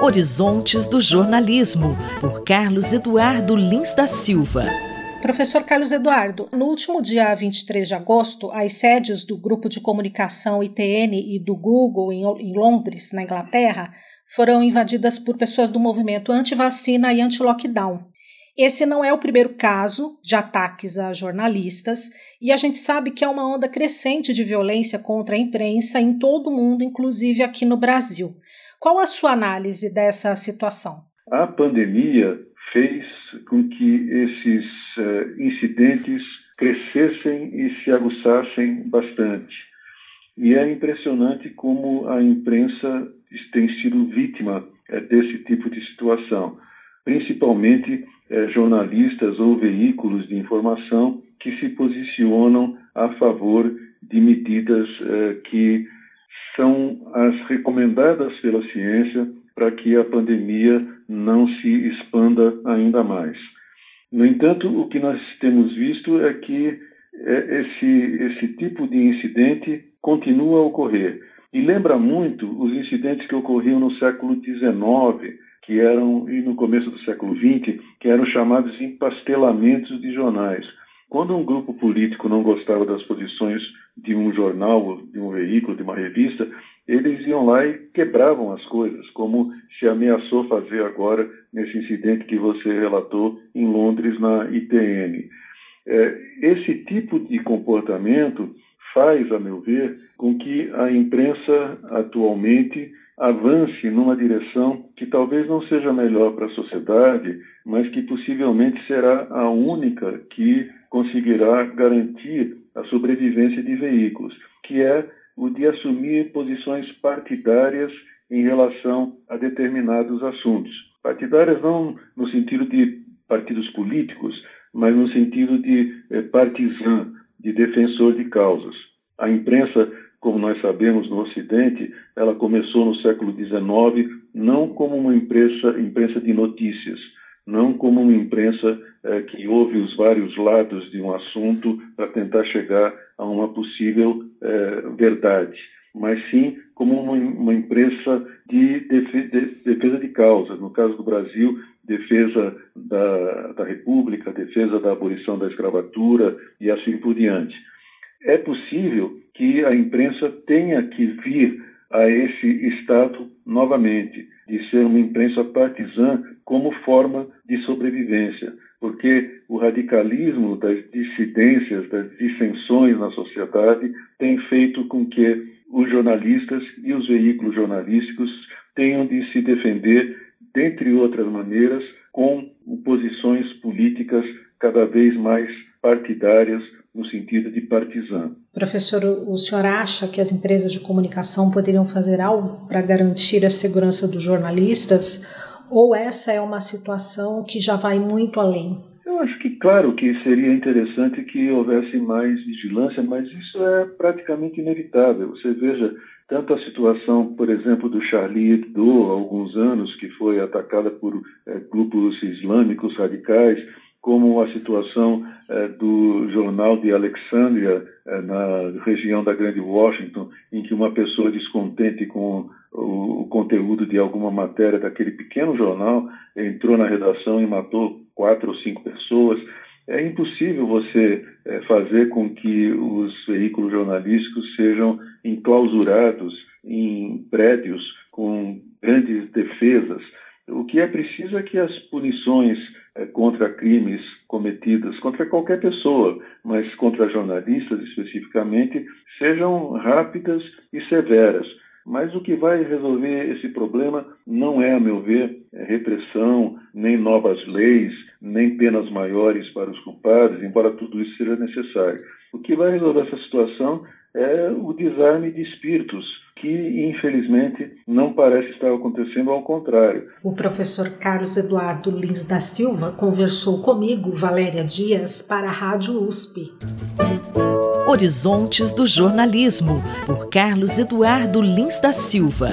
Horizontes do Jornalismo, por Carlos Eduardo Lins da Silva. Professor Carlos Eduardo, no último dia 23 de agosto, as sedes do Grupo de Comunicação ITN e do Google em Londres, na Inglaterra, foram invadidas por pessoas do movimento anti-vacina e anti-lockdown. Esse não é o primeiro caso de ataques a jornalistas, e a gente sabe que há uma onda crescente de violência contra a imprensa em todo o mundo, inclusive aqui no Brasil. Qual a sua análise dessa situação? A pandemia fez com que esses uh, incidentes crescessem e se aguçassem bastante. E é impressionante como a imprensa tem sido vítima uh, desse tipo de situação principalmente eh, jornalistas ou veículos de informação que se posicionam a favor de medidas eh, que são as recomendadas pela ciência para que a pandemia não se expanda ainda mais. No entanto, o que nós temos visto é que eh, esse, esse tipo de incidente continua a ocorrer. E lembra muito os incidentes que ocorriam no século XIX, que eram, e no começo do século XX, que eram chamados empastelamentos de jornais. Quando um grupo político não gostava das posições de um jornal, de um veículo, de uma revista, eles iam lá e quebravam as coisas, como se ameaçou fazer agora nesse incidente que você relatou em Londres, na ITN. É, esse tipo de comportamento faz, a meu ver, com que a imprensa atualmente avance numa direção que talvez não seja melhor para a sociedade, mas que possivelmente será a única que conseguirá garantir a sobrevivência de veículos, que é o de assumir posições partidárias em relação a determinados assuntos. Partidárias não no sentido de partidos políticos, mas no sentido de eh, partizan, de defensor de causas. A imprensa como nós sabemos no Ocidente, ela começou no século XIX não como uma imprensa, imprensa de notícias, não como uma imprensa eh, que ouve os vários lados de um assunto para tentar chegar a uma possível eh, verdade, mas sim como uma, uma imprensa de defesa de causa. No caso do Brasil, defesa da, da República, defesa da abolição da escravatura e assim por diante. É possível que a imprensa tenha que vir a esse estado novamente, de ser uma imprensa partizã como forma de sobrevivência, porque o radicalismo das dissidências, das dissensões na sociedade tem feito com que os jornalistas e os veículos jornalísticos tenham de se defender, dentre outras maneiras, com posições políticas cada vez mais partidárias no sentido de partizan. Professor, o senhor acha que as empresas de comunicação poderiam fazer algo para garantir a segurança dos jornalistas? Ou essa é uma situação que já vai muito além? Eu acho que, claro, que seria interessante que houvesse mais vigilância, mas isso é praticamente inevitável. Você veja tanto a situação, por exemplo, do Charlie Hebdo, há alguns anos, que foi atacada por é, grupos islâmicos radicais, como a situação eh, do jornal de Alexandria, eh, na região da Grande Washington, em que uma pessoa descontente com o, conteúdo de alguma matéria daquele pequeno jornal entrou na redação e matou quatro ou cinco pessoas. É impossível você eh, fazer com que os veículos jornalísticos sejam enclausurados em prédios com grandes defesas. O que é preciso é que as punições é, contra crimes cometidos contra qualquer pessoa, mas contra jornalistas especificamente, sejam rápidas e severas. Mas o que vai resolver esse problema não é, a meu ver, é repressão, nem novas leis, nem penas maiores para os culpados, embora tudo isso seja necessário. O que vai resolver essa situação é o desarme de espíritos, que infelizmente não parece estar acontecendo, ao contrário. O professor Carlos Eduardo Lins da Silva conversou comigo, Valéria Dias, para a Rádio USP. Horizontes do Jornalismo, por Carlos Eduardo Lins da Silva.